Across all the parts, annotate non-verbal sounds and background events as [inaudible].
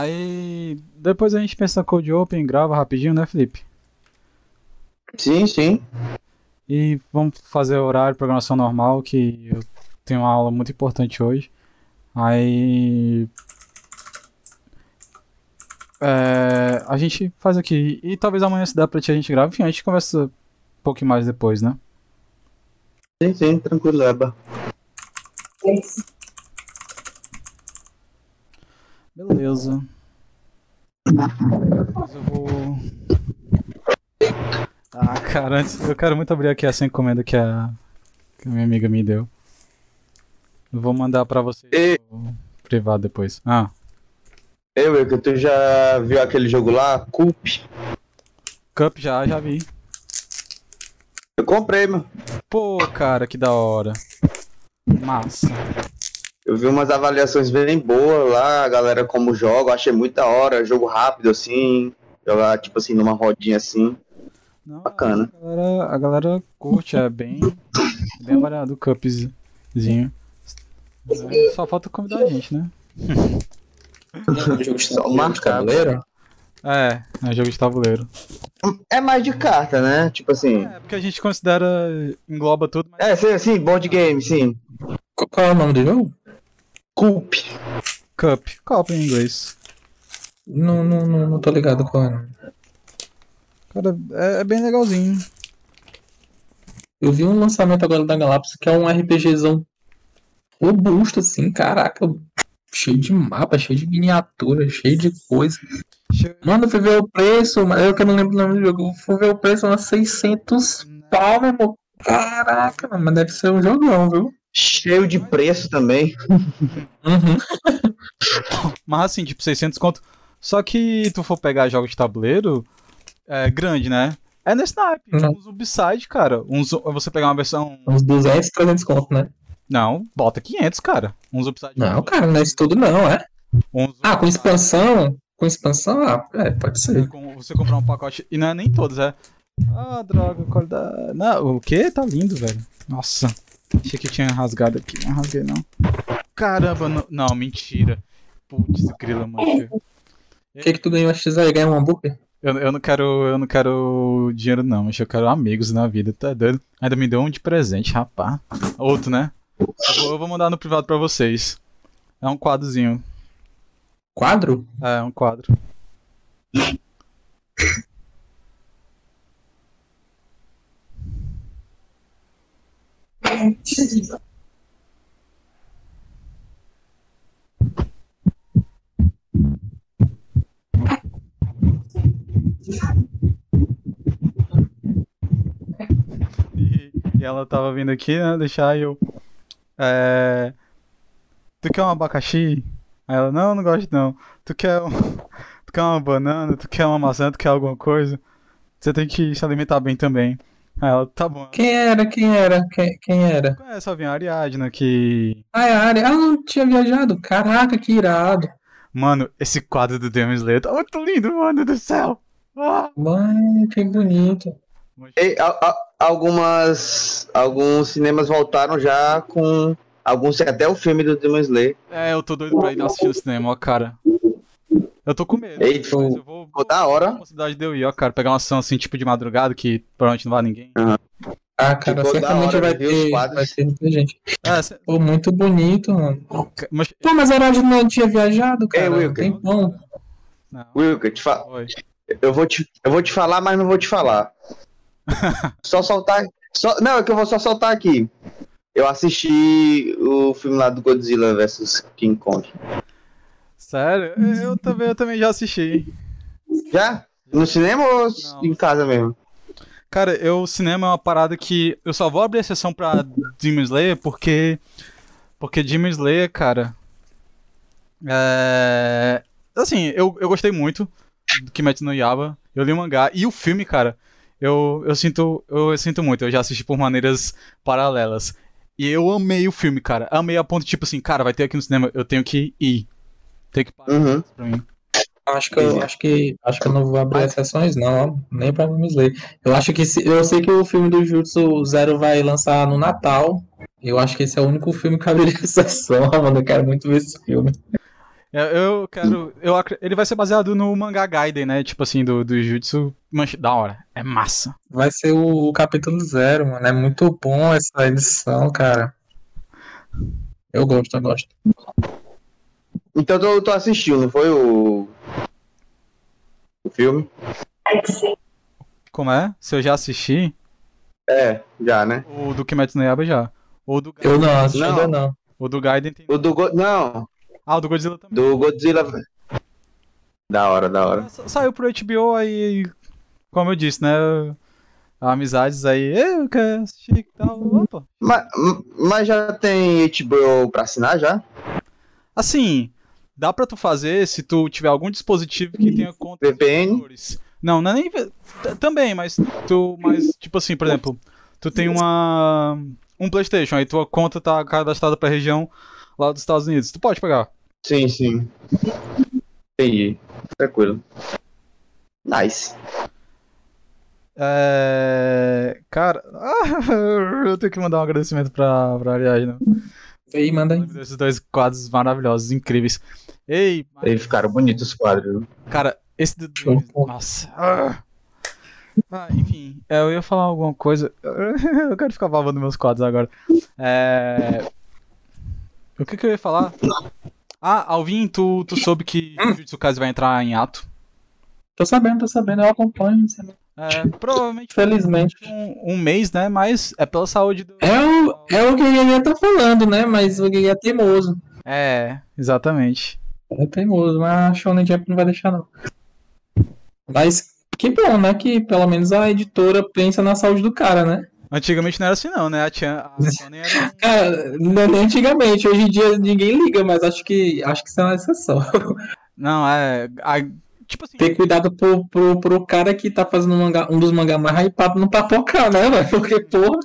Aí depois a gente pensa na Code Open, grava rapidinho, né, Felipe? Sim, sim. E vamos fazer o horário, programação normal, que eu tenho uma aula muito importante hoje. Aí. É, a gente faz aqui. E talvez amanhã, se dá pra ti, a gente grava. Enfim, a gente conversa um pouquinho mais depois, né? Sim, sim, tranquilo, Eba. Beleza. Mas eu vou. Ah, cara, antes, eu quero muito abrir aqui essa encomenda que a, que a minha amiga me deu. Eu vou mandar pra você E- privado depois. Ah, Eu, eu, que tu já viu aquele jogo lá, Coop? Cup já, já vi. Eu comprei, meu. Pô, cara, que da hora. Massa. Eu vi umas avaliações bem boas lá, a galera como joga, eu achei muito da hora, jogo rápido assim, jogar tipo assim numa rodinha assim. Não, Bacana. A galera, a galera curte, é bem, bem variado o cupzinho. É, Só falta convidar a gente, né? O [laughs] jogo está Só marcar. tabuleiro? É, é jogo de tabuleiro. É mais de carta, né? Tipo assim. É, porque a gente considera, engloba tudo, mas É, sim, sim, board game, sim. Qual, qual é o nome do jogo? Coop. cup, copo em inglês. Não, não, não, não tô ligado qual é. Cara, é, é bem legalzinho. Eu vi um lançamento agora da Galápagos que é um RPGzão robusto, assim, caraca. Cheio de mapa, cheio de miniatura, cheio de coisa. Mano, eu fui ver o preço, mas eu que não lembro o nome do jogo. Fui ver o preço, umas 600 pau, meu irmão. Caraca, mas deve ser um jogão, viu? Cheio de preço também. Uhum. [laughs] Mas assim, tipo, 600 conto. Só que tu for pegar jogos de tabuleiro, é grande, né? É nesse naipe. Não. Uns Ubisoft, cara. Uns, você pegar uma versão. Uns 200, 300 conto, né? Não, bota 500, cara. Uns Ubisoft. Não, cara, não é isso tudo não, é? Uns Ah, com expansão? Com expansão, ah, é, pode ser. Você comprar um pacote. E não é nem todos, é. Ah, droga, qualidade. Não, o que? Tá lindo, velho. Nossa. Achei que tinha rasgado aqui. Não rasguei, não. Caramba, não, não mentira. Putz, grila, mancha. O que que tu ganhou a X aí? Ganhou um hambúrguer? Eu, eu não quero. Eu não quero dinheiro, não, mas eu quero amigos na vida, tá doido? Ainda me deu um de presente, rapá. Outro, né? Eu vou, eu vou mandar no privado pra vocês. É um quadrozinho. Quadro? É, um quadro. E, ela tava vindo aqui, né? Deixar eu. É. Tu quer um abacaxi? Aí ela, não, não gosto não. Tu quer um. [laughs] Tu quer uma banana? Tu quer uma maçã? Tu quer alguma coisa? Você tem que se alimentar bem também. Aí ela, tá bom. Quem era? Quem era? Quem, quem era? Conhece a Vinha Ariadna que. Ah, é a área. Ah, não tinha viajado. Caraca, que irado. Mano, esse quadro do Demon Slayer tá muito lindo, mano do céu! Ah, Mano, que bonito. E, a- a- algumas. Alguns cinemas voltaram já com. Alguns até o filme do Demon Slayer. É, eu tô doido pra ir assistir no cinema, ó, cara. Eu tô com medo. Ei, mas foi- eu vou. Ficou da hora. a possibilidade de eu ir, ó, cara, pegar uma ação assim, tipo de madrugada, que provavelmente não vai ninguém. Ah, cara, Ficou da certamente hora vai ter, quadros. vai ter muita gente. É, cê- Pô, muito bonito, mano. mas. Pô, mas a Herade não tinha viajado, cara. Não Wilker. tem. Não. Wilker, te fa- Oi. eu, vou te, eu vou te falar, mas não vou te falar. [laughs] só soltar. Só, não, é que eu vou só soltar aqui. Eu assisti o filme lá do Godzilla vs King Kong. Sério? Eu também, eu também já assisti. Já? No cinema ou Não. em casa mesmo? Cara, eu, o cinema é uma parada que eu só vou abrir exceção pra Demon Slayer porque. Porque Demon Slayer, cara. É. Assim, eu, eu gostei muito do Kimetsu no Yaba. Eu li o mangá. E o filme, cara, eu, eu sinto. Eu, sinto muito. Eu já assisti por maneiras paralelas. E eu amei o filme, cara. Amei a ponto, tipo assim, cara, vai ter aqui no cinema, eu tenho que ir. Tem que parar Uhum. pra mim. Acho que, eu, acho, que, acho que eu não vou abrir exceções, não. Nem pra Demon Slayer. Eu acho que. Se, eu sei que o filme do Jutsu Zero vai lançar no Natal. Eu acho que esse é o único filme que abriria exceção, [laughs] mano. Eu quero muito ver esse filme. Eu, eu quero. Eu, ele vai ser baseado no mangá Gaiden, né? Tipo assim, do, do Jutsu. Da hora. É massa. Vai ser o, o capítulo zero, mano. É muito bom essa edição, cara. Eu gosto, eu gosto. Então tu, tu assistiu, não foi o. O filme? Como é? Se eu já assisti, É, já, né? o do Kimetsu no Yaiba já. O do, Eu não assisti Não. ainda não. o do Gaiden tem. O do. Go- Não, Ah, o do Godzilla também. do Godzilla. Da hora, da hora. Sa- Saiu pro HBO aí, como eu disse, né? Amizades aí, eu quero assistir e tal. Opa. Mas, mas já tem HBO pra assinar já? Assim, dá pra tu fazer se tu tiver algum dispositivo que tenha conta VPN? Não, não é nem também, mas tu, mas tipo assim, por exemplo, tu tem uma um PlayStation, aí tua conta tá cadastrada pra região lá dos Estados Unidos. Tu pode pegar. Sim, sim. Entendi. Tranquilo. Nice. É, cara, [laughs] eu tenho que mandar um agradecimento pra pra Ariadne. Aí, manda aí. Esses dois quadros maravilhosos, incríveis. Ei, Eles ficaram bonitos os quadros. viu? Cara, esse do. Nossa. Ah. Ah, enfim, é, eu ia falar alguma coisa. [laughs] Eu quero ficar babando meus quadros agora. É. O que, que eu ia falar? Ah, Alvin, tu, tu soube que Jujutsu Kaisen vai entrar em ato. Tô sabendo, tô sabendo, eu acompanho. sabe? É, provavelmente Felizmente. um, um mês, né? Mas é pela saúde do. É o, é o que o Guilherme tá falando, né? Mas o Guilherme é teimoso. É, exatamente. É teimoso, mas a Shonen Jump não vai deixar, não. Mas que bom, né? Que pelo menos a editora pensa na saúde do cara, né? Antigamente não era assim, não, né? A [laughs] Shonen era Cara, não é nem antigamente, hoje em dia ninguém liga, mas acho que acho que isso é uma exceção. Não, é. a- tipo assim. Ter cuidado pro, pro, pro cara que tá fazendo um, mangá, um dos mangá mais hypados não papocar, né, velho? Porque, porra.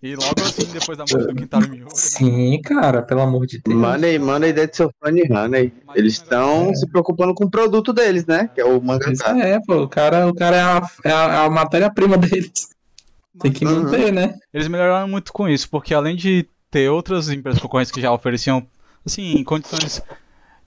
E logo assim, depois da morte do Kintaro Miura. né? Sim, cara, pelo amor de Deus. Manda aí, manda aí dentro do seu fã de Honey. Eles estão se preocupando com o produto deles, né? Que é o Isso mangaka. é, pô, o cara, o cara é a, é a, é a matéria-prima deles. Tem que Uhum. manter, né? Eles melhoraram muito com isso, porque além de ter outras empresas concorrentes que já ofereciam, assim, condições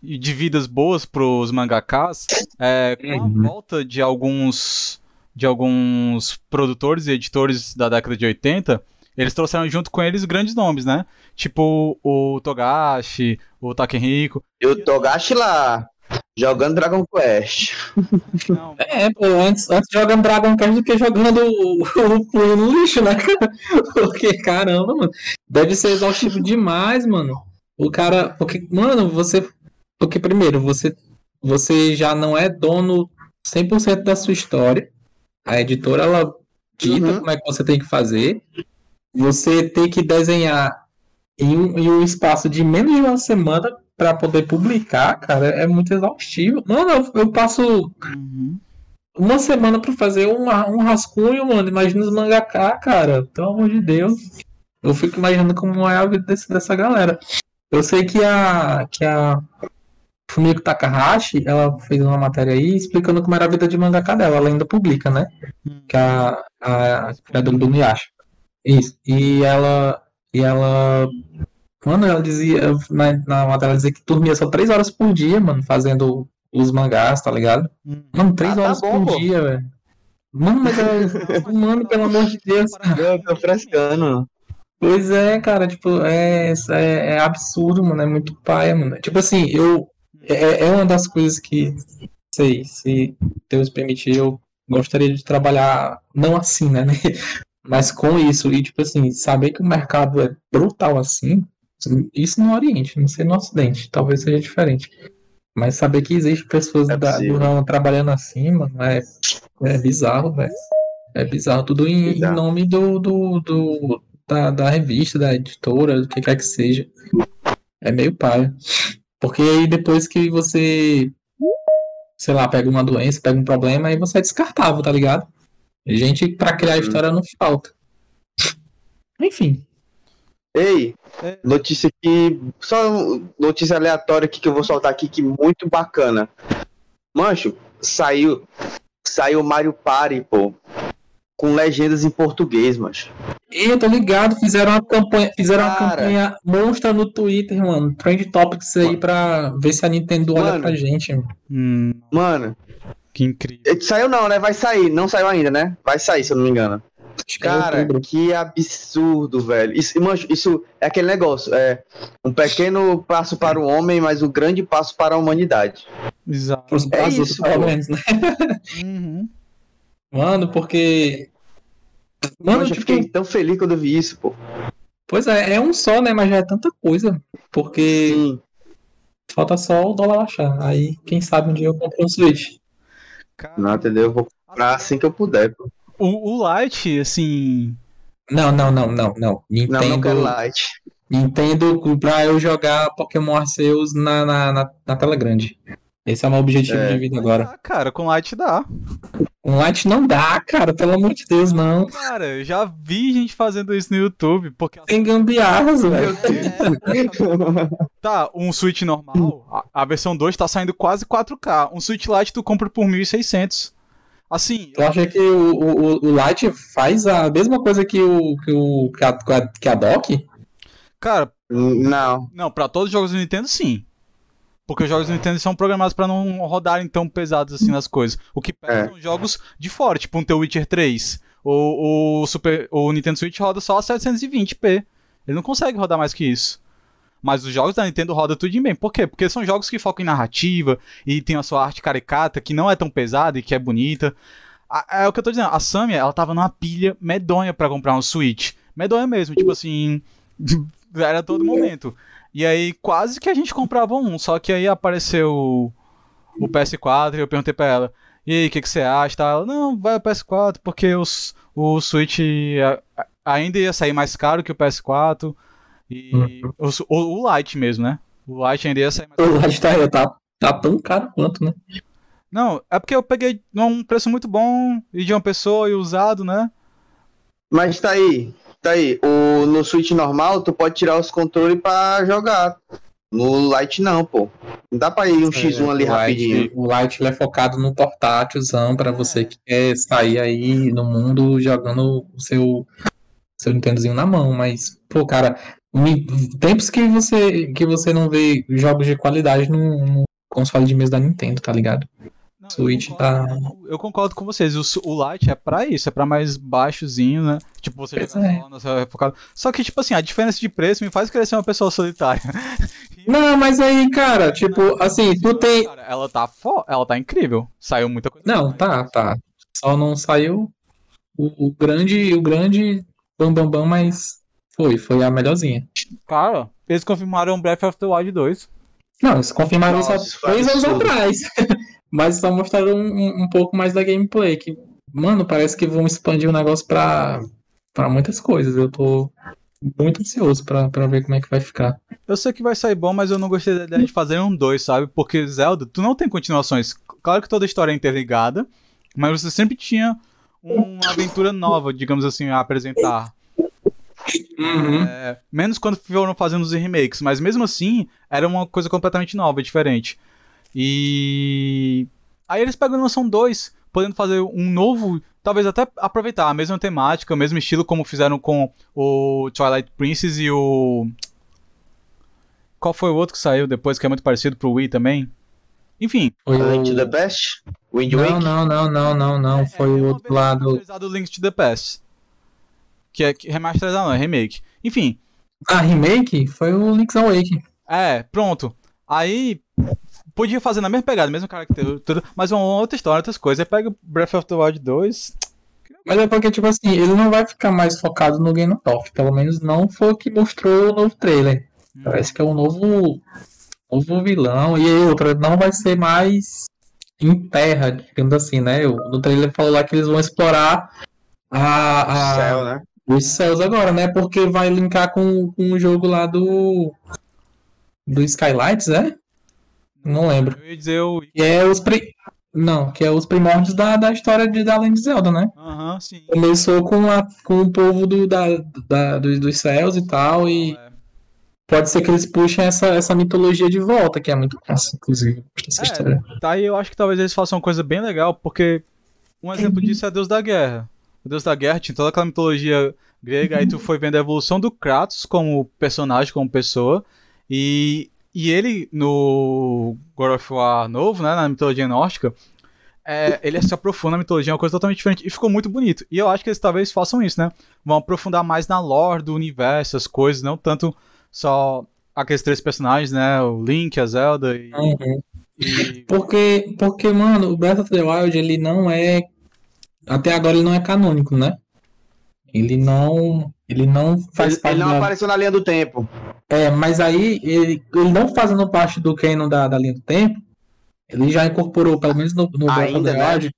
de vidas boas pros mangakas, é, com a Uhum. volta de alguns de alguns produtores e editores da década de 80, eles trouxeram junto com eles grandes nomes, né? Tipo o Togashi, o Takenrico. E o Togashi lá, jogando Dragon Quest. Não, [laughs] É, pô, antes, antes jogando Dragon Quest do que jogando o, o punho no lixo, né? [laughs] Porque, caramba, mano, deve ser exaustivo demais, mano. O cara, porque, mano, você, porque primeiro, você, você já não é dono 100% da sua história. A editora, ela dita Uhum. como é que você tem que fazer. Você tem que desenhar em um, em um espaço de menos de uma semana para poder publicar, cara, é muito exaustivo. Mano, eu, eu passo uhum. uma semana pra fazer um, um rascunho, mano. Imagina os mangaká, cara. Pelo amor de Deus. Eu fico imaginando como é a vida desse- dessa galera. Eu sei que a, que a Fumiko Takahashi, ela fez uma matéria aí explicando como era a vida de mangaká dela. Ela ainda publica, né? Que é a, a criadora do Nuyasha. Isso. E ela. E ela. Mano, ela dizia. Na, na matéria ela dizia que dormia só três horas por dia, mano, fazendo os mangás, tá ligado? Uhum. Mano, três Ah, tá horas bom, por pô. dia, velho. Mano, mas é. [laughs] Mano, pelo amor de Deus. [laughs] Eu tô frescando. Pois é, cara, tipo, é, é, é absurdo, mano. É muito paia, mano. Tipo assim, eu. É, é uma das coisas que. Sei, se Deus permitir, eu gostaria de trabalhar. Não assim, né? [laughs] Mas com isso. E, tipo assim, saber que o mercado é brutal assim. Isso no Oriente, não sei no Ocidente. Talvez seja diferente. Mas saber que existe pessoas É da, do ramo trabalhando assim, mano, é, é bizarro, velho. É bizarro. Tudo em, em nome do, do, do, da, da revista, da editora, do que quer que seja. É meio paia. Porque aí depois que você, sei lá, pega uma doença, pega um problema, aí você é descartável, tá ligado? Gente pra criar Uhum. história não falta. Enfim. Ei, É. notícia aqui. Só notícia aleatória aqui que eu vou soltar aqui, que muito bacana. Mancho, saiu. Saiu Mario Party, pô. Com legendas em português, mas. E eu tô ligado, fizeram uma campanha, fizeram uma Cara. campanha monstra no Twitter, mano. Trend Topics aí pra ver se a Nintendo olha Mano. pra gente. Hum, Mano, que incrível. eh, saiu não, né? Vai sair. Não saiu ainda, né? Vai sair, se eu não me engano. É Cara, que absurdo, velho. Isso, isso é aquele negócio. É um pequeno passo para o homem, mas um grande passo para a humanidade. Exato. É isso, pelo menos, né? Uhum. Mano, porque. Mano, eu tipo, fiquei tão feliz quando eu vi isso, pô. pois é, é um só, né? Mas já é tanta coisa. Porque Sim. falta só o dólar baixar. Aí, quem sabe um dia eu compro um Switch. Cara, Não, entendeu? Eu vou comprar assim que eu puder, pô. o, o Light, assim. Não, não, não, não, não. Não, Nintendo, não quero light. Nintendo pra eu jogar Pokémon Arceus na, na, na, na tela grande. Esse é o meu objetivo É. de vida agora. Ah, cara, com Light dá. Um light não dá, cara, pelo amor de Deus, não. Cara, eu já vi gente fazendo isso no YouTube, porque Tem gambiarras, velho. Tá, um Switch normal, a, a versão 2 tá saindo quase 4K. Um Switch Lite tu compra por 1.600. Assim, Tu acha que o, o, o Lite faz a mesma coisa que o que, o, que, a, que a dock? cara, Não. não, pra todos os jogos do Nintendo sim. Porque os jogos do Nintendo são programados pra não rodarem tão pesados assim nas coisas. O que pega É. são jogos de fora, tipo um The Witcher 3. O, o, Super, o Nintendo Switch roda só a 720p. Ele não consegue rodar mais que isso. Mas os jogos da Nintendo rodam tudo bem. Por quê? Porque são jogos que focam em narrativa e tem a sua arte caricata, que não é tão pesada e que é bonita. A- É o que eu tô dizendo. A Samia, ela tava numa pilha medonha pra comprar um Switch. Medonha mesmo, tipo assim. Era todo momento. E aí, quase que a gente comprava um. Só que aí apareceu o, o PS4 e eu perguntei pra ela. E aí, o que, que você acha? Tá? Ela, não, vai o PS4, porque os, o Switch a- a- ainda ia sair mais caro que o PS4. E o, su- o, o Lite mesmo, né? O Lite ainda ia sair mais O Lite tá, tá, tá tão caro quanto, né? Não, é porque eu peguei num preço muito bom e de uma pessoa e usado, né? Mas tá aí. Tá aí. O, no Switch normal, tu pode tirar os controles pra jogar. No Lite não, pô. Não dá pra ir um X1 ali É, o rapidinho. Lite, o Lite ele é focado no portátilzão pra você que quer sair aí no mundo jogando o seu, seu Nintendozinho na mão. Mas, pô, cara, me- tempos que você, que você não vê jogos de qualidade no, no console de mesa da Nintendo, tá ligado? Não, Switch eu tá- concordo, eu concordo com vocês. O, o Lite é pra isso, é pra mais baixozinho, né? Tipo, você Pois jogar é. só, não é focado. Só que, tipo assim, a diferença de preço me faz querer ser uma pessoa solitária. [laughs] Não, mas aí, cara, tipo, assim, tu tem. Cara, ela tá fo... ela tá incrível. Saiu muita coisa. Não, boa. tá, tá. Só não saiu o, o grande, o grande bam bam bam, mas foi, foi a melhorzinha. Cara, eles confirmaram Breath of the Wild 2. Não, eles confirmaram isso há Nossa, três anos atrás. [laughs] Mas só mostraram um, um- pouco mais da gameplay. Que, mano, parece que vão expandir o negócio pra, pra muitas coisas. Eu tô muito ansioso pra, pra ver como é que vai ficar. Eu sei que vai sair bom, mas eu não gostei da ideia de fazer um 2, sabe? Porque Zelda, tu não tem continuações. Claro que toda história é interligada, mas você sempre tinha uma aventura nova, digamos assim, a apresentar. É, menos quando foram fazendo os remakes, mas mesmo assim, era uma coisa completamente nova, diferente. E. Aí eles pegam e lançam dois, podendo fazer um novo. Talvez até aproveitar a mesma temática, o mesmo estilo, como fizeram com o Twilight Princess e o. Qual foi o outro que saiu depois, que é muito parecido pro Wii também? Enfim. Foi A Link to the o... Past? Wind Não, Waker? não, não, não, não, não. Foi é, o outro lado. do Link to the Past. Que é que- remasterizado, não, é remake. Enfim, A remake foi o Link's Awakening. É, pronto. Aí podia fazer na mesma pegada, mesmo caractere, tudo, mas uma outra história, outras coisas. Aí pega Breath of the Wild 2. Mas é porque, tipo assim, ele não vai ficar mais focado no Ganondorf. Pelo menos não foi o que mostrou o novo trailer. Parece que é um novo, novo vilão. E aí, outra, não vai ser mais em terra, digamos assim, né? O- No trailer falou lá que eles vão explorar a, a- Céu, né? os céus agora, né? Porque vai linkar com, com o jogo lá do. Do Skylights, é? Não lembro. Eu ia dizer o. Que é os. Pri... Não, que é os primórdios da, da história de da Legend of Zelda, né? Aham, sim. Começou com, a, com o povo do, da, da, dos, dos céus e tal, e É. pode ser que eles puxem essa, essa mitologia de volta, que é muito massa, inclusive, essa É. história. Tá aí, eu acho que talvez eles façam uma coisa bem legal, porque um exemplo disso é Deus da Guerra. o deus da guerra, tinha toda aquela mitologia grega, aí tu foi vendo a evolução do Kratos como personagem, como pessoa, e, e ele no God of War novo, né, na mitologia nórdica, é, ele se aprofunda na mitologia, é uma coisa totalmente diferente, e ficou muito bonito. E eu acho que eles talvez façam isso, né? Vão aprofundar mais na lore do universo, as coisas, não tanto só aqueles três personagens, né? O Link, a Zelda e. Uhum. e- Porque, porque, mano, o Breath of the Wild, ele não é. Até agora ele não é canônico, né? Ele não. Ele não faz Ele, parte ele não da- apareceu na linha do tempo. É, mas aí, ele, ele não fazendo parte do canon da, da linha do tempo, ele já incorporou, pelo menos no, no Ainda, né?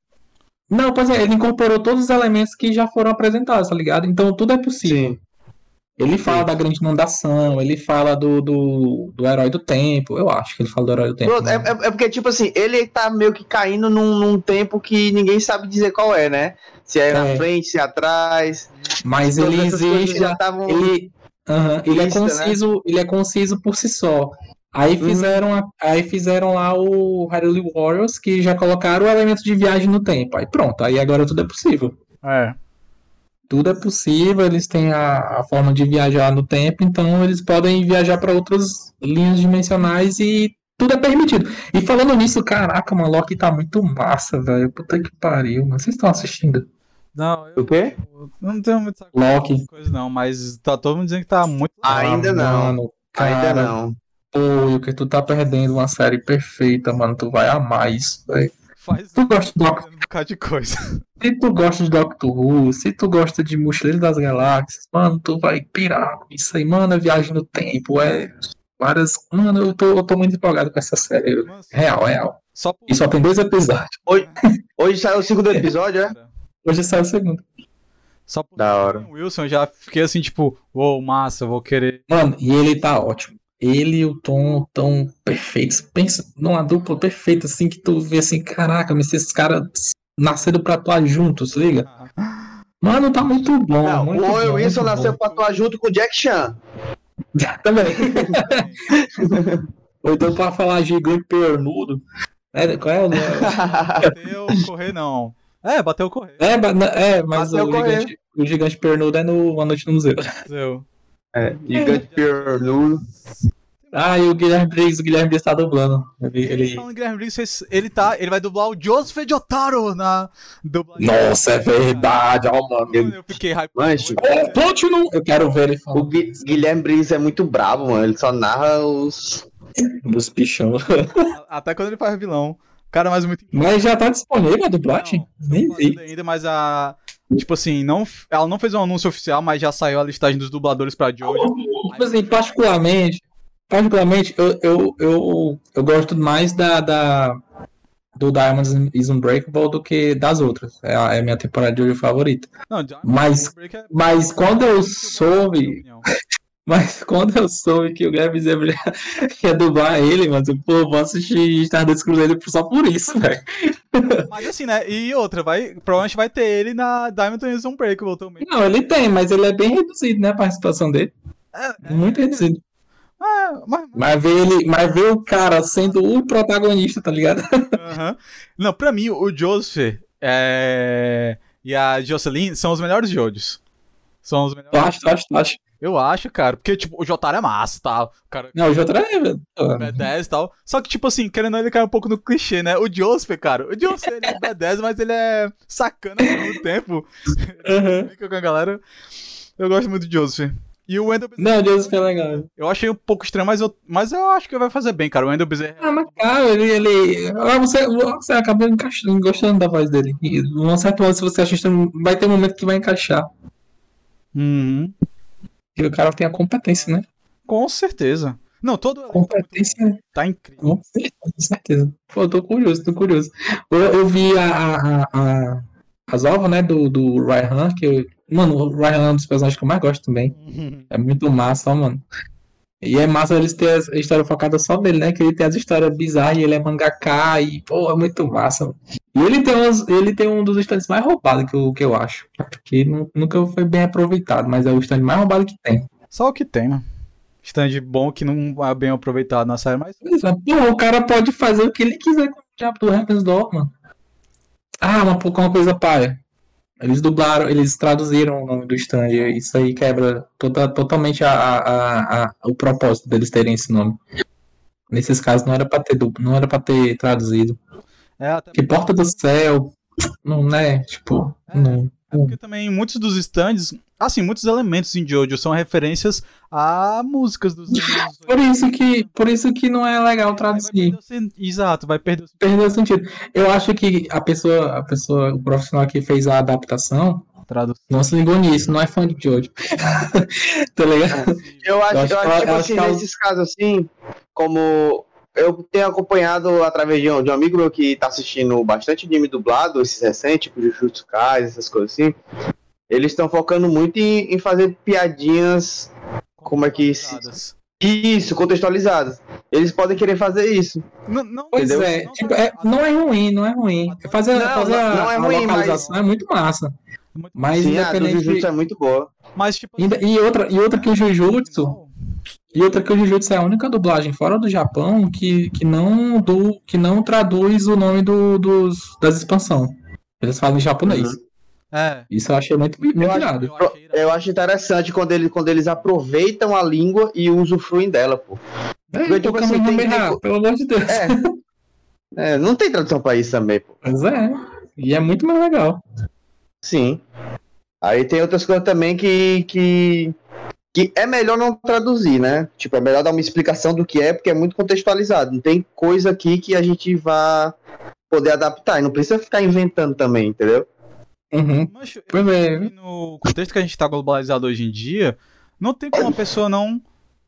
Não, pois é, ele incorporou todos os elementos que já foram apresentados, tá ligado? Então tudo é possível. Sim. Ele fala da grande inundação, ele fala do, do, do herói do tempo. Eu acho que ele fala do herói do tempo. É, né? é- é porque, tipo assim, ele tá meio que caindo num, num tempo que ninguém sabe dizer qual é, né? Se é, na É. frente, se é atrás. Mas ele existe. já estavam. Ele, é né? conciso, ele é conciso por si só. Aí Uhum. fizeram, a- aí fizeram lá o Hyrule Warriors, que já colocaram o elemento de viagem no tempo. Aí pronto, aí agora tudo é possível. É. Tudo é possível, eles têm a, a forma de viajar no tempo, então eles podem viajar para outras linhas dimensionais e tudo é permitido. E falando nisso, caraca, mano, Loki tá muito massa, velho. Puta que pariu, mano. Vocês estão assistindo? Não, eu, O quê? eu não tenho muito saco Loki. coisas, não, mas tá todo mundo dizendo que tá muito. Ainda Ah, não. Mano, Ainda não. Pô, que tu tá perdendo uma série perfeita, mano. Tu vai amar isso, velho. Faz Tu gosta de Doctor um bocado de coisa. [laughs] Se tu gosta de Doctor Who, se tu gosta de Mochileiro das Galáxias, mano, tu vai pirar com isso aí, mano. É viagem no tempo, é várias. Mano, eu tô, eu tô muito empolgado com essa série. Mano, Real, real. Só por... E só tem dois episódios. Hoje saiu o segundo episódio, é? Hoje sai o segundo. Só por Da hora. Wilson, eu já fiquei assim, tipo, uou, massa, vou querer. Mano, e ele tá ótimo. Ele e o Tom tão perfeitos. Pensa numa dupla perfeita, assim, que tu vê assim, caraca, mas esses caras nasceram pra atuar juntos, liga? Mano, tá muito bom. Não, muito o bom, Wilson nasceu bom. pra atuar junto com o Jack Chan. [laughs] Também. [laughs] Ou então pra falar gigante pernudo. É, qual é o nome? [laughs] Correr, não. É, bateu correr. É, ba- é mas Bateu o gigante, o gigante pernudo é no Uma Noite no Museu. Deu. É, gigante pernudo. Ah, e o Guilherme Briggs, o Guilherme Briggs tá dublando. Ele, Ele, falando Guilherme Briggs, ele tá, ele vai dublar o Joseph Jotaro na dublagem. Nossa, é verdade, ó, mano. Eu fiquei hypado. Manche. É, Platinum! Eu quero ver ele O falando Gui- Guilherme Briggs é muito brabo, mano. Ele só narra os. dos bichão. [laughs] Até quando ele faz vilão. Cara, mas muito Mas já tá disponível a dublagem? Não, Nem vi. ainda, mas a. Tipo assim, não, ela não fez um anúncio oficial, mas já saiu a listagem dos dubladores pra Jojo. Tipo assim, particularmente, particularmente eu, eu, eu, eu gosto mais da, da do Diamonds is Unbreakable do que das outras. É a, é a minha temporada de hoje favorita. Não, Mas- é- Mas quando eu soube. Mas quando eu soube que o Guilherme Zebra [laughs] ia dublar ele, mas eu pô, vou assistir Stardust Cruzeiro só por isso, velho. Mas assim, né? E outra, vai, provavelmente vai ter ele na Diamond is Unbreakable também. Não, ele tem, mas ele é bem reduzido, né, a participação dele. É, é, Muito reduzido. é, mas, Mas ver ele, mas ver o cara sendo o protagonista, tá ligado? Aham. Não, pra mim, o Joseph é... e a Jocelyn são os melhores Jojos. São os melhores. acha, tu acha? Eu acho, cara. Porque, tipo, o Jotaro é massa, tá? O cara Não, o Jotaro é. pô, B10 e tal. Só que, tipo assim, querendo ou não, ele cai um pouco no clichê, né? O Joseph, cara. O Joseph, ele é [laughs] B10, mas ele é sacana ao mesmo tempo. [laughs] Aham. Fica com a galera. Eu gosto muito do Joseph. E o Wendell Bezerra, Não, o Joseph é legal. eu achei um pouco estranho, mas eu, mas eu acho que vai fazer bem, cara. O Wendell Bezerra. Ah, mas cara, ele. ele... Ah, você, você acaba encaixando, gostando da voz dele. E num certo momento, se você assistir, vai ter um momento que vai encaixar. Uhum. E o cara tem a competência, né? Com certeza. Não, todo elenco tá. Competência, Tá incrível. com certeza. Pô, eu tô curioso, tô curioso. Eu, eu vi a, a, a, as ovas, né, do, do Ryan, que eu, Mano, o Ryan é um dos personagens que eu mais gosto também. É muito massa, ó, mano. E é massa eles terem a história focada só nele, né? Que ele tem as histórias bizarras e ele é mangaká e, pô, é muito massa. E ele tem, uns, ele tem um dos stands mais roubados que eu, que eu acho. Porque nu- nunca foi bem aproveitado, mas é o stand mais roubado que tem. Só o que tem, né? Stand bom que não é bem aproveitado na série, mas. Pois é, Pô, o cara pode fazer o que ele quiser com o diabo do Heaven's Door, mano. Ah, uma, uma coisa paia. Eles dublaram, eles traduziram o nome do stand. Isso aí quebra toda, totalmente a, a, a, o propósito deles terem esse nome. Nesses casos não era pra ter, não era pra ter traduzido. É, até Que Porta do Céu, não, né? Tipo, É. não. É porque também muitos dos stands, assim, muitos elementos em Jojo são referências a músicas dos [laughs] anos Por isso que, por isso que não é legal vai traduzir. o sen- Exato, vai perder o sen- Perdeu o sentido. Eu acho que a pessoa, a pessoa, o profissional que fez a adaptação tradução. não se ligou nisso, não é fã de Jojo. [laughs] tá ligado? Eu acho, Eu eu acho acho, que tipo eu acho assim, nesses casos assim, como eu tenho acompanhado através de um, de um amigo meu que tá assistindo bastante anime dublado, esses recentes, tipo Jujutsu Kaisen, essas coisas assim, eles estão focando muito em, em fazer piadinhas, Como é que se- isso, contextualizadas. Eles podem querer fazer isso. Não, não, Pois é, tipo, é, não é ruim, não é ruim. Fazer, Não, fazer não- a, não é a ruim, localização é muito massa. Muito- Mas Sim, a do independente. Jujutsu é muito boa. Mas, tipo. e outra, e outra que o Jujutsu, e outra que o Jujutsu é a única dublagem fora do Japão que, que não do que não traduz o nome do, dos das expansão. Eles falam em japonês. Uhum. É. Isso eu achei muito, muito Eu acho-. Eu achei. Eu acho interessante quando, ele, quando eles aproveitam a língua e usufruem dela, pô. É, Porque, então, tipo assim, tem- pelo amor de Deus. É. É, não tem tradução pra isso também, pô. Pois é. E é muito mais legal. Sim. Aí tem outras coisas também que, que, que é melhor não traduzir, né? Tipo, é melhor dar uma explicação do que é, porque é muito contextualizado. Não tem coisa aqui que a gente vá poder adaptar. E não precisa ficar inventando também, entendeu? Uhum. Mas, Pois é. No contexto que a gente tá globalizado hoje em dia, não tem como a pessoa não.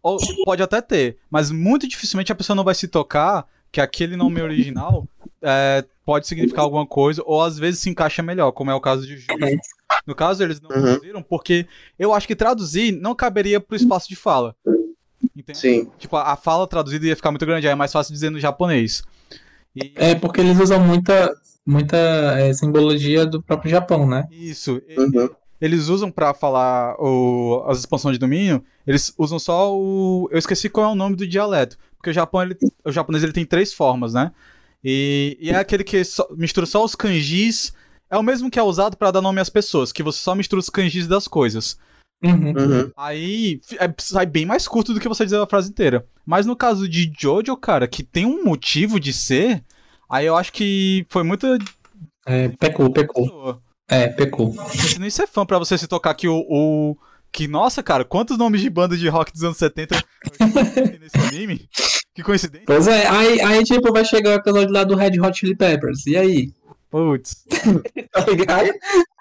ou pode até ter, mas muito dificilmente a pessoa não vai se tocar que aquele nome original é, pode significar alguma coisa, ou às vezes se encaixa melhor, como é o caso de Júlio. No caso, eles não Uhum. traduziram porque eu acho que traduzir não caberia pro espaço de fala. Entende? Sim. Tipo, a a fala traduzida ia ficar muito grande, aí é mais fácil dizer no japonês. E, É porque eles usam muita, muita é, simbologia do próprio Japão, né? Isso. e- Uhum. eles usam pra falar o, as expansões de domínio, eles usam só o. Eu esqueci qual é o nome do dialeto. Porque o Japão, ele, o japonês ele tem três formas, né? E, e é aquele que só- mistura só os kanjis. É o mesmo que é usado pra dar nome às pessoas, que você só mistura os kanjis das coisas. Uhum. Uhum. Aí é, sai bem mais curto do que você dizer a frase inteira. Mas no caso de Jojo, cara, que tem um motivo de ser, aí eu acho que foi muita. É, pecou, pecou. É, pecou. Você nem ser fã pra você se tocar que o, o- Que, nossa, cara, quantos nomes de banda de rock dos anos 70 tem nesse anime? Que coincidência. Pois é, aí, aí tipo, vai chegar o episódio lá do Red Hot Chili Peppers. E aí? Putz. [laughs] Tá ligado?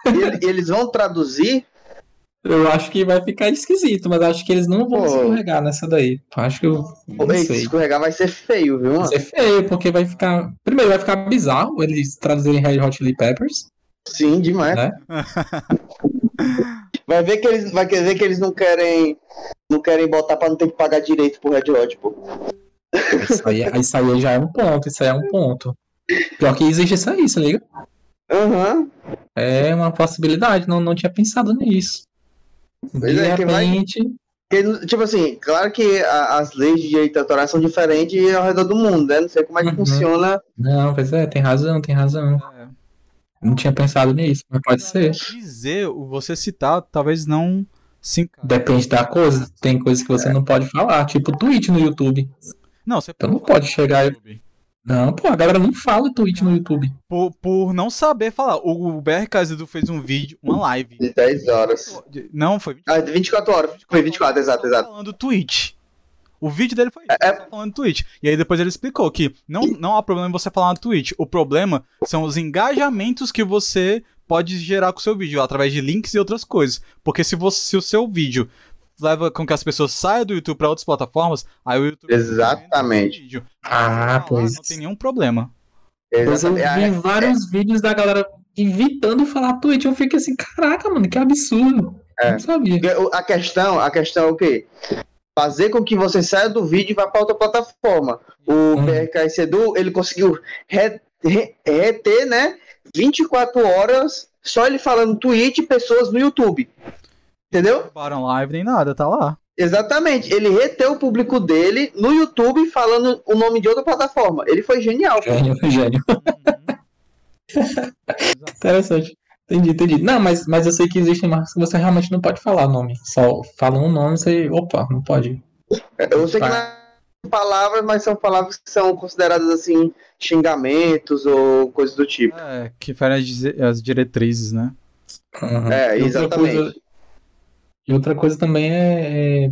E ele- eles vão traduzir? Eu acho que vai ficar esquisito, mas acho que eles não vão Pô. escorregar nessa daí. Acho que eu. Não Ei, se sei. escorregar vai ser feio, viu, Vai mano? ser feio, porque vai ficar. Primeiro, vai ficar bizarro eles traduzirem Red Hot Chili Peppers. Sim, demais. Né? Vai ver que eles, vai ver que eles não querem, não querem botar pra não ter que pagar direito pro Red Hot, pô. Isso aí, isso aí já é um ponto, isso aí é um ponto. Pior que existe isso aí, se liga? Aham. É uma possibilidade, não, não tinha pensado nisso. De Pois é, que vai- repente. Porque, Tipo assim, claro que a- as leis de direito autoral são diferentes ao redor do mundo, né? Não sei como é que Uhum. funciona. Não, pois é, tem razão, tem razão. É. Não tinha pensado nisso, mas pode ser. Dizer, o você citar, talvez não se encaixe. Depende da coisa. Tem coisas que você não pode falar, tipo tweet no YouTube. Não, você Então não pode chegar. YouTube. Não, pô, a galera não fala tweet no YouTube. Por, por não saber falar. O BR Casido fez um vídeo, uma live. De 10 horas. Não, foi 24 Ah, de 24 horas. Foi 24, exato, exato. falando tweet. O vídeo dele foi isso, É- só falando tweet. E aí depois ele explicou que não, não há problema em você falar no tweet. O problema são os engajamentos que você pode gerar com o seu vídeo, através de links e outras coisas. Porque se, você, se o seu vídeo leva com que as pessoas saiam do YouTube para outras plataformas, aí o YouTube... Exatamente. Vídeo. Ah, pois. Não tem nenhum problema. Pois eu Exatamente. vi É, vários vídeos da galera evitando falar tweet. Eu fiquei assim, caraca, mano, que absurdo. É. Não sabia. A questão, a questão é o quê? Fazer com que você saia do vídeo e vá para outra plataforma. O Hum. BRK Sedu, ele conseguiu re- re- reter, né? 24 horas só ele falando tweet e pessoas no YouTube. Entendeu? Baron Live nem nada, tá lá. Exatamente. Ele reteu o público dele no YouTube falando o nome de outra plataforma. Ele foi genial. Gênio, [laughs] gênio. Uhum. [laughs] Interessante. Entendi, entendi. Não, mas, mas eu sei que existem marcas que você realmente não pode falar nome. Só fala um nome e você. Opa, não pode. Eu sei que Tá. não é palavras, mas são palavras que são consideradas assim, xingamentos ou coisas do tipo. É, que ferem as diretrizes, né? Aham. É, outra exatamente. coisa- E outra coisa também é. é-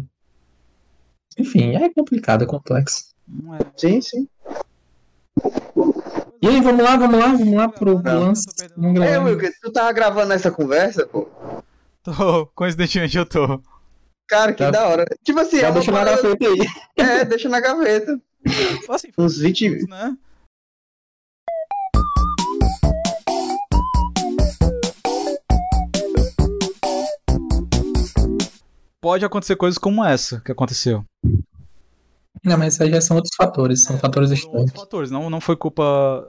Enfim, é complicado, é complexo. Não é. Sim, sim. E aí, vamos lá, vamos lá, vamos lá pro Não, lance. Vamos É. Wilker, tu tava gravando essa conversa, pô? Tô, coincidentemente eu tô. Cara, que Tá. da hora. Tipo assim, Já é uma deixa na gaveta aí. É, deixa na gaveta. Assim, Uns 20. minutos, né? Pode acontecer coisas como essa que aconteceu. Não, mas aí já são outros fatores, são fatores Foram externos. fatores, não, não foi culpa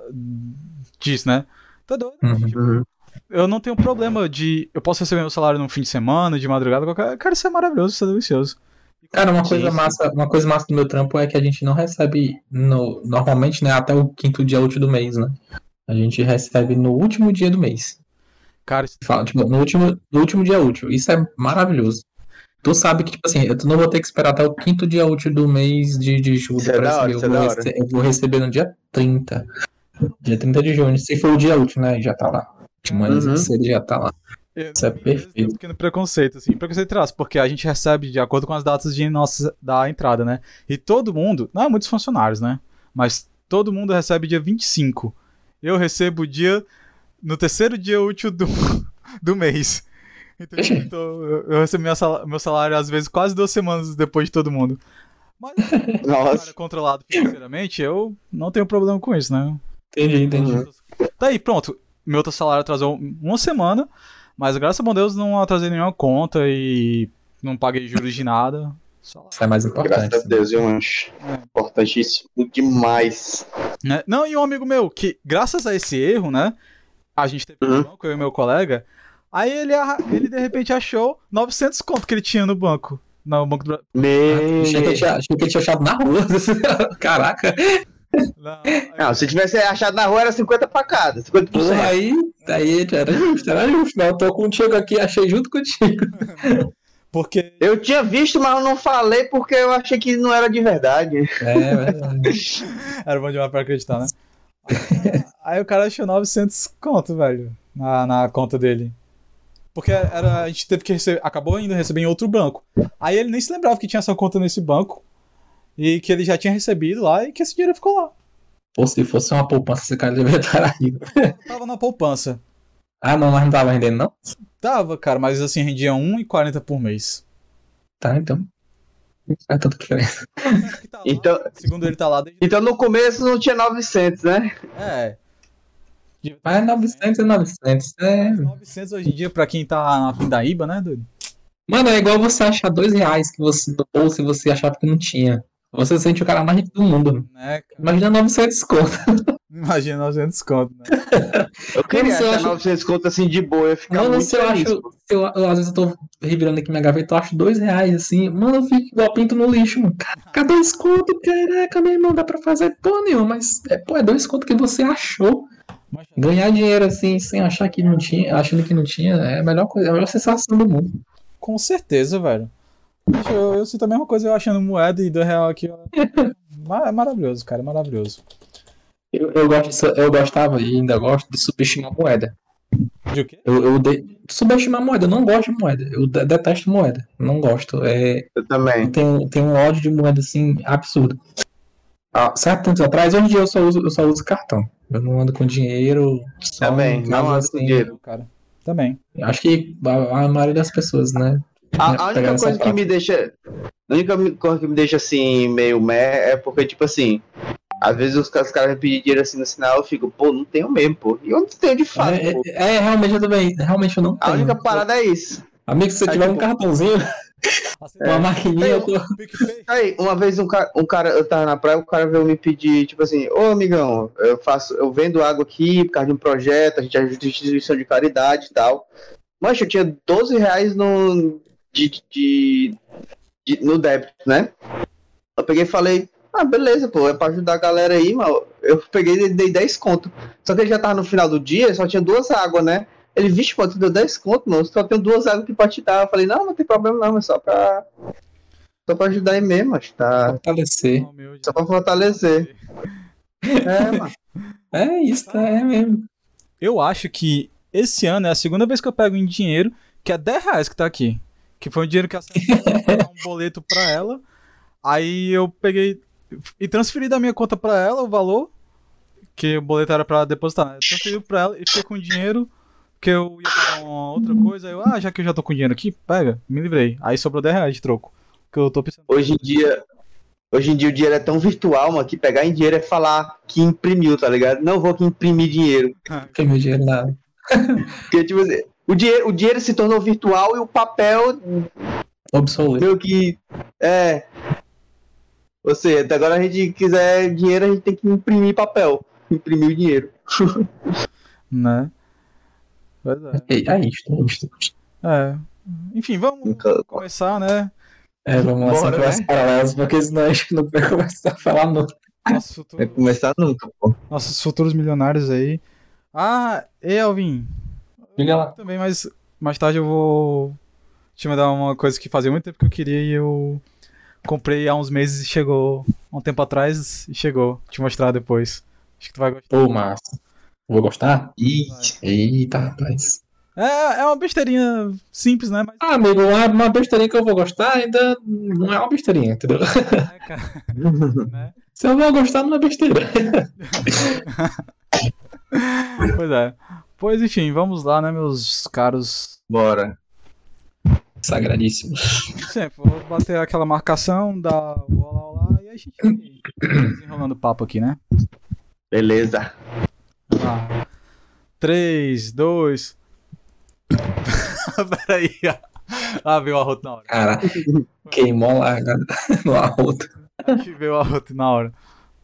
disso, né? Tá doido? Uhum. Tipo, eu não tenho problema de. Eu posso receber meu salário no fim de semana, de madrugada, qualquer. Cara, isso é maravilhoso, isso é delicioso. Cara, uma coisa massa, uma coisa massa do meu trampo é que a gente não recebe no, normalmente, né, até o quinto dia útil do mês, né? A gente recebe no último dia do mês. Cara, isso Fala, tipo, no último, no último dia útil. Isso é maravilhoso. Tu sabe que, tipo assim, eu não vou ter que esperar até o quinto dia útil do mês de, de julho é pra receber. Eu é rece- eu vou receber no dia 30. Dia 30 de junho. Se for o dia útil, né? Já tá lá. De manhã Uhum. cedo já tá lá. Eu- Isso é perfeito. um pequeno preconceito, assim. Preconceito traz, porque a gente recebe de acordo com as datas de nossa, da entrada, né? E todo mundo, não é muitos funcionários, né? Mas todo mundo recebe dia 25. Eu recebo dia no terceiro dia útil do, [laughs] do mês. Então, [laughs] então, eu, eu recebo meu salário, às vezes, quase duas semanas depois de todo mundo. Mas, [laughs] cara, Nossa. controlado financeiramente, eu não tenho problema com isso, né? Entendi, entendi. Uhum. Tá aí, pronto. Meu outro salário atrasou uma semana, mas graças a bom Deus não atrasei nenhuma conta e não paguei juros de nada. Isso é mais Graças importante. a Deus, viu, mancho? É. Importantíssimo demais. Né? Não, e um amigo meu, que graças a esse erro, né? A gente teve Uhum. no banco, eu e meu colega. Aí ele, ele de repente achou 900 conto que ele tinha no banco. No banco do Brasil. Me... Achei que, tinha, achei que ele tinha achado na rua. [laughs] Caraca. Não, aí- Não, se tivesse achado na rua era 50 pra cada, 50%. Porra, aí, aí era justo, era justo. Não, eu tô contigo aqui, achei junto contigo. [laughs] porque. Eu tinha visto, mas eu não falei porque eu achei que não era de verdade. É, verdade. Era bom demais pra acreditar, né? Aí o cara achou 900 conto, velho, na, na conta dele. Porque era, a gente teve que receber, acabou ainda recebendo em outro banco. Aí ele nem se lembrava que tinha essa conta nesse banco. E que ele já tinha recebido lá e que esse dinheiro ficou lá. Pô, se fosse uma poupança, esse cara deveria estar aí. Tava na poupança. Ah, não, mas não tava rendendo, não? Tava, cara, mas assim, rendia 1,40 por mês. Tá, então. Faz tanta diferença. [laughs] Que tá Então- Segundo ele tá lá desde. Então no começo não tinha 900, né? É. Mas 900 é 900. É... 900 hoje em dia pra quem tá na Pindaíba, né, doido? Mano, é igual você achar dois reais que você, no bolso e você achava que não tinha. Você sente o cara mais rico do mundo. Cara? Imagina 900 conto. [laughs] Imagina 900 conto, né? Eu queria se achar acho- 900 conto assim de boa, eu ia ficar Mano, muito se eu feliz. acho. pô. Se eu, eu- às vezes eu tô revirando aqui minha gaveta, eu acho dois reais assim. Mano, eu fico igual pinto no lixo, mano. Caraca, dois conto, caraca, meu irmão, dá pra fazer porra nenhuma. Mas, é, pô, é dois conto que você achou. Ganhar dinheiro assim, sem achar que não tinha, achando que não tinha, é a melhor coisa, é a melhor sensação do mundo. Com certeza, velho. Bicho, Eu, eu sinto a mesma coisa eu achando moeda e dois real aqui. [laughs] É maravilhoso, cara, é maravilhoso. Eu, eu, gosto, eu gostava e ainda gosto de subestimar moeda. De o quê? Eu, eu de- subestimar moeda, eu não gosto de moeda. Eu de- detesto moeda. Não gosto. É, Eu também. eu tenho, tenho um ódio de moeda assim, absurdo. Há certo tempos atrás, hoje em dia eu só uso, eu só uso cartão. Eu não ando com dinheiro. Também, não ando com assim, dinheiro. Cara, também. Acho que a, a maioria das pessoas, né? A, a única coisa que me deixa. A única coisa que me deixa assim, meio meh, é porque, tipo assim, às vezes os, os caras me pedem dinheiro assim no sinal, eu fico, pô, não tenho mesmo, pô. E eu não tenho de fato, É, é, é, realmente eu também. Realmente eu não A tenho. única parada é isso. Amigo, se você Aí, tiver um tipo, cartãozinho, Uma maquininha, tô. Aí, uma vez um cara, um cara, eu tava na praia, o cara veio me pedir, tipo assim, ô amigão, eu faço, eu vendo água aqui por causa de um projeto, a gente ajuda instituição de caridade e tal. Mas eu tinha 12 reais no, de, de, de- no débito, né? Eu peguei e falei, ah, beleza, pô, é pra ajudar a galera aí, mas eu peguei e dei 10 conto. Só que ele já tava no final do dia, só tinha duas águas, né? Ele, vixe, pô, tu deu 10 conto, mano. Só tenho duas águas aqui pra te dar. Eu falei, não, não tem problema não, é só pra. Só pra ajudar aí mesmo, acho que tá. Fortalecer. Só pra fortalecer. [laughs] É, mano. É isso, tá, é mesmo. Eu acho que esse ano é a segunda vez que eu pego em dinheiro, que é 10 reais que tá aqui. Que foi um dinheiro que a mandou [laughs] um boleto pra ela. Aí eu peguei e transferi da minha conta pra ela o valor, que o boleto era pra depositar. né? Eu transferi pra ela e fiquei com o dinheiro, que eu ia pagar uma outra coisa. Aí eu, ah, já que eu já tô com dinheiro aqui, pega, me livrei. Aí sobrou 10 reais de troco. Que eu tô pensando. Hoje em dia. Hoje em dia o dinheiro é tão virtual, mano, que pegar em dinheiro é falar que imprimiu, tá ligado? Não vou aqui imprimir dinheiro. Tem meu dinheiro lá. [laughs] Porque, tipo assim, o dinheiro, o dinheiro se tornou virtual e o papel Obsoleto. deu que. É. Ou seja, até agora a gente quiser dinheiro, a gente tem que imprimir papel. Imprimir o dinheiro. [laughs] Né? Pois é. É, é isto, é isto. É. Enfim, vamos Nunca- começar, né? É, vamos lá, sempre as né? paralelas, porque senão a gente não vai começar a falar nunca. Nosso futuro. Vai começar nunca, pô. nossos futuros milionários aí. Ah, e Alvin, Diga lá. também, mas mais tarde eu vou te mandar uma coisa que fazia muito tempo que eu queria e eu comprei há uns meses e chegou um tempo atrás e chegou. Te mostrar depois. Acho que tu vai gostar. Pô, massa. Vou gostar? Ih, Eita, rapaz. É, é uma besteirinha simples, né? Mas Ah, amigo, uma, uma besteirinha que eu vou gostar ainda não é uma besteirinha, entendeu? é, cara, [laughs] né? Se eu vou gostar, não é besteira. [laughs] Pois é. Pois enfim, vamos lá, né, meus caros. Bora. Sagradíssimo. Sempre, vou bater aquela marcação, dar o olá olá e aí a gente vai desenrolando o papo aqui, né? Beleza. Ah. 3, 2. [laughs] Peraí. Ah, veio o arroto na hora. Cara, queimou lá cara, [laughs] no arroto. Que veio o arroto na hora.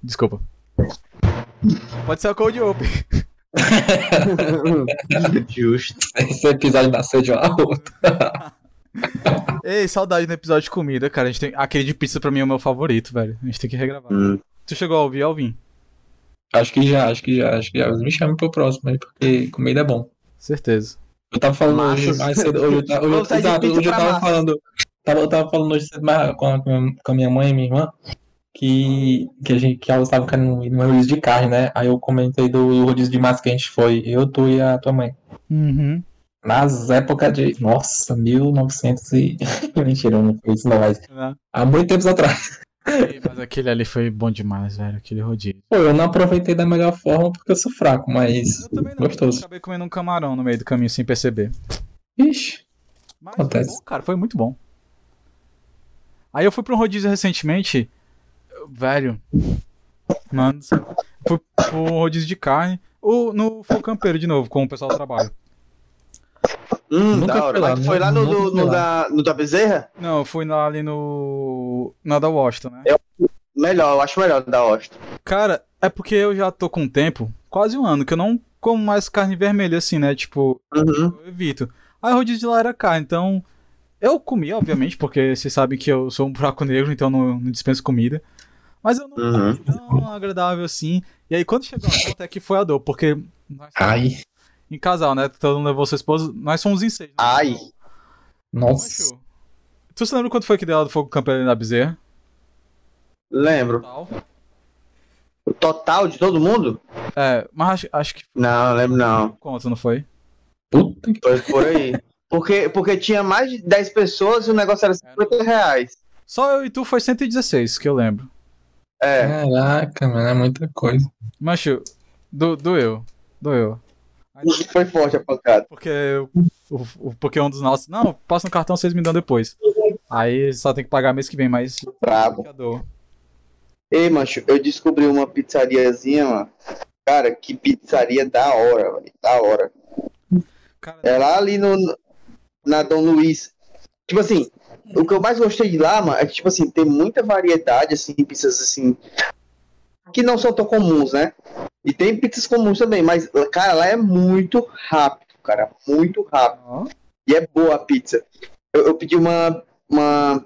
Desculpa. Pode ser o Cold Open. [laughs] Justo. Esse episódio da sede é o arroto. Ei, saudade no episódio de comida, cara. A gente tem... Aquele de pizza pra mim é o meu favorito, velho. A gente tem que regravar. Hum. Tu chegou a ouvir, Alvin? Acho que já, acho que já, acho que já. Me chame pro próximo aí, porque comida é bom. Certeza. Eu tava falando hoje mais cedo. Hoje eu tava, hoje, eu- exato, hoje eu tava falando. Tava, eu tava falando hoje cedo mais com, a, com a minha mãe e minha irmã. Que, que, a gente, que elas estavam querendo ir no rodízio de carne, né? Aí eu comentei do rodízio de massa que a gente foi, eu, tu e a tua mãe. Uhum. Nas épocas de. Nossa, 1900 e. [laughs] Mentira, não foi isso, não, mas. Né? Há muito tempos atrás. Ei, Mas aquele ali foi bom demais, velho. Aquele rodízio. Pô, eu não aproveitei da melhor forma porque eu sou fraco, mas. Eu também não. Gostoso. Acabei comendo um camarão no meio do caminho sem perceber. Ixi. Mas foi Acontece. bom, cara. Foi muito bom. Aí eu fui pra um rodízio recentemente. Velho. Mano, fui pro rodízio de carne. Ou no Fogo Campeiro de novo, com o pessoal do trabalho. Hum, Nunca da hora. fui lá, Mas foi lá no, no, no lá. da, no da Bezerra? Não, eu fui lá ali no. Na da Washington, né? Melhor, eu acho melhor da Austin. Cara, é porque eu já tô com um tempo, quase um ano, que eu não como mais carne vermelha assim, né? Tipo, Uhum. eu evito. Aí o rodízio de lá era carne, então. Eu comi, obviamente, porque vocês sabem que eu sou um buraco negro, então não, não dispenso comida. Mas eu não Uhum. tão agradável assim. E aí quando chegou a conta é que foi a dor, porque nós Ai. Em casal, né? Todo mundo levou sua esposa, nós somos em seis. né? Ai. Nossa. Macho, Tu se lembra quanto foi que deu lá do fogo campeiro na bezerra? Lembro. Total. O total de todo mundo? É, mas acho, acho que Não, lembro não. conta, não foi? Puta que. Foi por aí. Porque, porque tinha mais de 10 pessoas e o negócio era 50 reais. Só eu e tu foi 116, que eu lembro. É. Caraca, mano, é muita coisa. Macho, do, doeu. Doeu. Foi forte a pancada. Porque o, o- porque um dos nossos. Não, passa no cartão, vocês me dão depois. Aí só tem que pagar mês que vem, mas. Dor. Ei, mancho, eu descobri uma pizzariazinha, mano. Cara, que pizzaria da hora, velho. Da hora. Cara, É lá ali no, na Dom Luiz. Tipo assim, o que eu mais gostei de lá, mano, é que, tipo assim, tem muita variedade, assim, pizzas, assim, que não são tão comuns, né? E tem pizzas comuns também, mas, cara, lá é muito rápido, cara, muito rápido. ó, E é boa a pizza. Eu, eu pedi uma, uma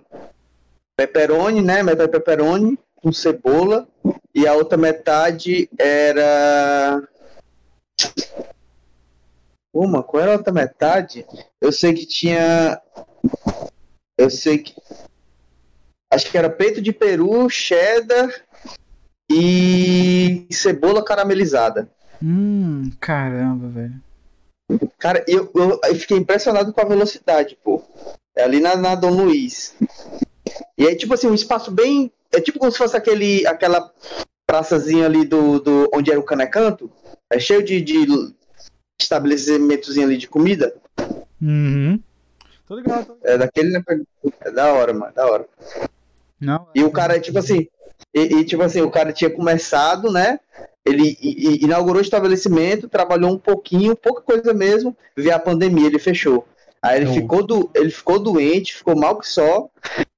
pepperoni, né? Metade pepperoni com cebola. E a outra metade era. Uma, qual era a outra metade? Eu sei que tinha. Eu sei que. Acho que era peito de peru, cheddar e cebola caramelizada. Hum, caramba, velho. Cara, eu, eu, eu fiquei impressionado com a velocidade, pô. É ali na, na Dom Luiz. E aí, tipo assim, um espaço bem. É tipo como se fosse aquele, aquela praçazinha ali do, do onde era o Canecanto. É cheio de, de estabelecimentos ali de comida. Uhum. Tô ligado, tô ligado. É daquele. né, É da hora, mano, da hora. Não, E o cara, tipo assim, e, e, tipo assim, o cara tinha começado, né? Ele i- i- inaugurou o estabelecimento, trabalhou um pouquinho, pouca coisa mesmo, veio a pandemia, ele fechou. Aí ele ficou, do, ele ficou doente, ficou mal que só.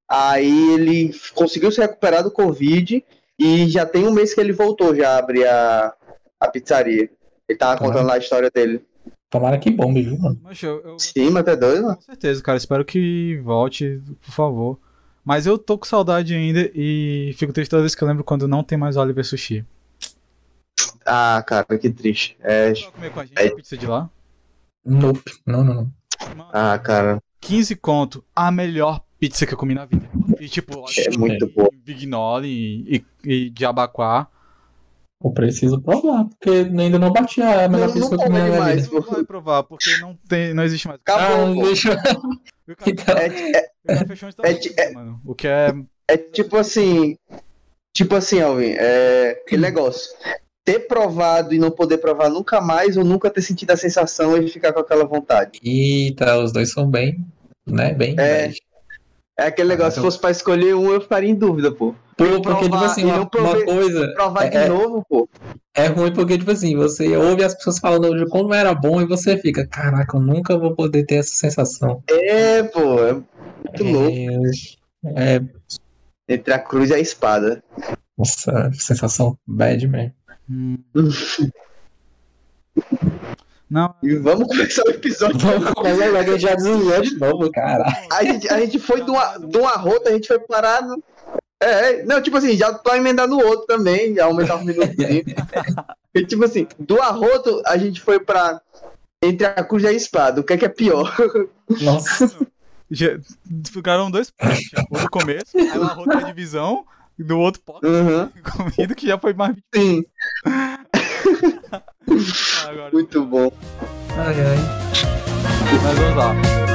Aí ele conseguiu se recuperar do Covid e já tem um mês que ele voltou já a abrir a, a pizzaria. Ele tava Caramba. contando lá a história dele. Tomara que bombe, viu, mano? Mas eu, eu- Sim, mas tá doido, mano? com certeza, cara. Espero que volte, por favor. Mas eu tô com saudade ainda e fico triste toda vez que eu lembro quando não tem mais Oliver Sushi. Ah, cara, que triste. É, Vai comer com a gente É. a pizza de lá? Nope. Não, não, não. Mano, ah, cara. 15 conto, a melhor pizza que eu comi na vida. E tipo, É muito e- boa. Bignoli e, e, e de abacuá. Eu preciso provar, porque ainda não bati a melhor pizza que não eu comi na demais. vida. Não vai provar, porque não, tem, não existe mais. Acabou, Ah, deixa. E o cara, Então, É, é, o cara fechou é- mano. O que é. É tipo assim. Tipo assim, Alvin, é aquele negócio. Ter provado e não poder provar nunca mais, ou nunca ter sentido a sensação e ficar com aquela vontade. Eita, os dois são bem, né? Bem. É. É aquele negócio, se então- fosse pra escolher um, eu ficaria em dúvida, pô. Pô, E porque, tipo provar- assim, e uma, não uma coisa. Provar É- de é- novo, pô. É ruim porque, tipo assim, você ouve as pessoas falando de como era bom e você fica, caraca, eu nunca vou poder ter essa sensação. É, pô, é muito louco. É, é, Entre a cruz e a espada. nossa, sensação bad, man. [laughs] Hum. Não, E vamos começar o episódio. Vamos começar a gente já desviou de novo, cara. A gente, a gente foi de uma, de uma rota, a gente foi parar no. É, é, não, tipo assim, já tô emendando o outro também, já aumentar os minutos. [laughs] e tipo assim, do arroto a gente foi pra. Entre a cruz e a espada, o que é que é pior? Nossa, [laughs] já- ficaram dois potes. O do começo, aí uma outra divisão, e do outro pote Uhum, [laughs] de comida que já foi mais. sim, Agora, muito bom. ai, ai. mas vamos lá.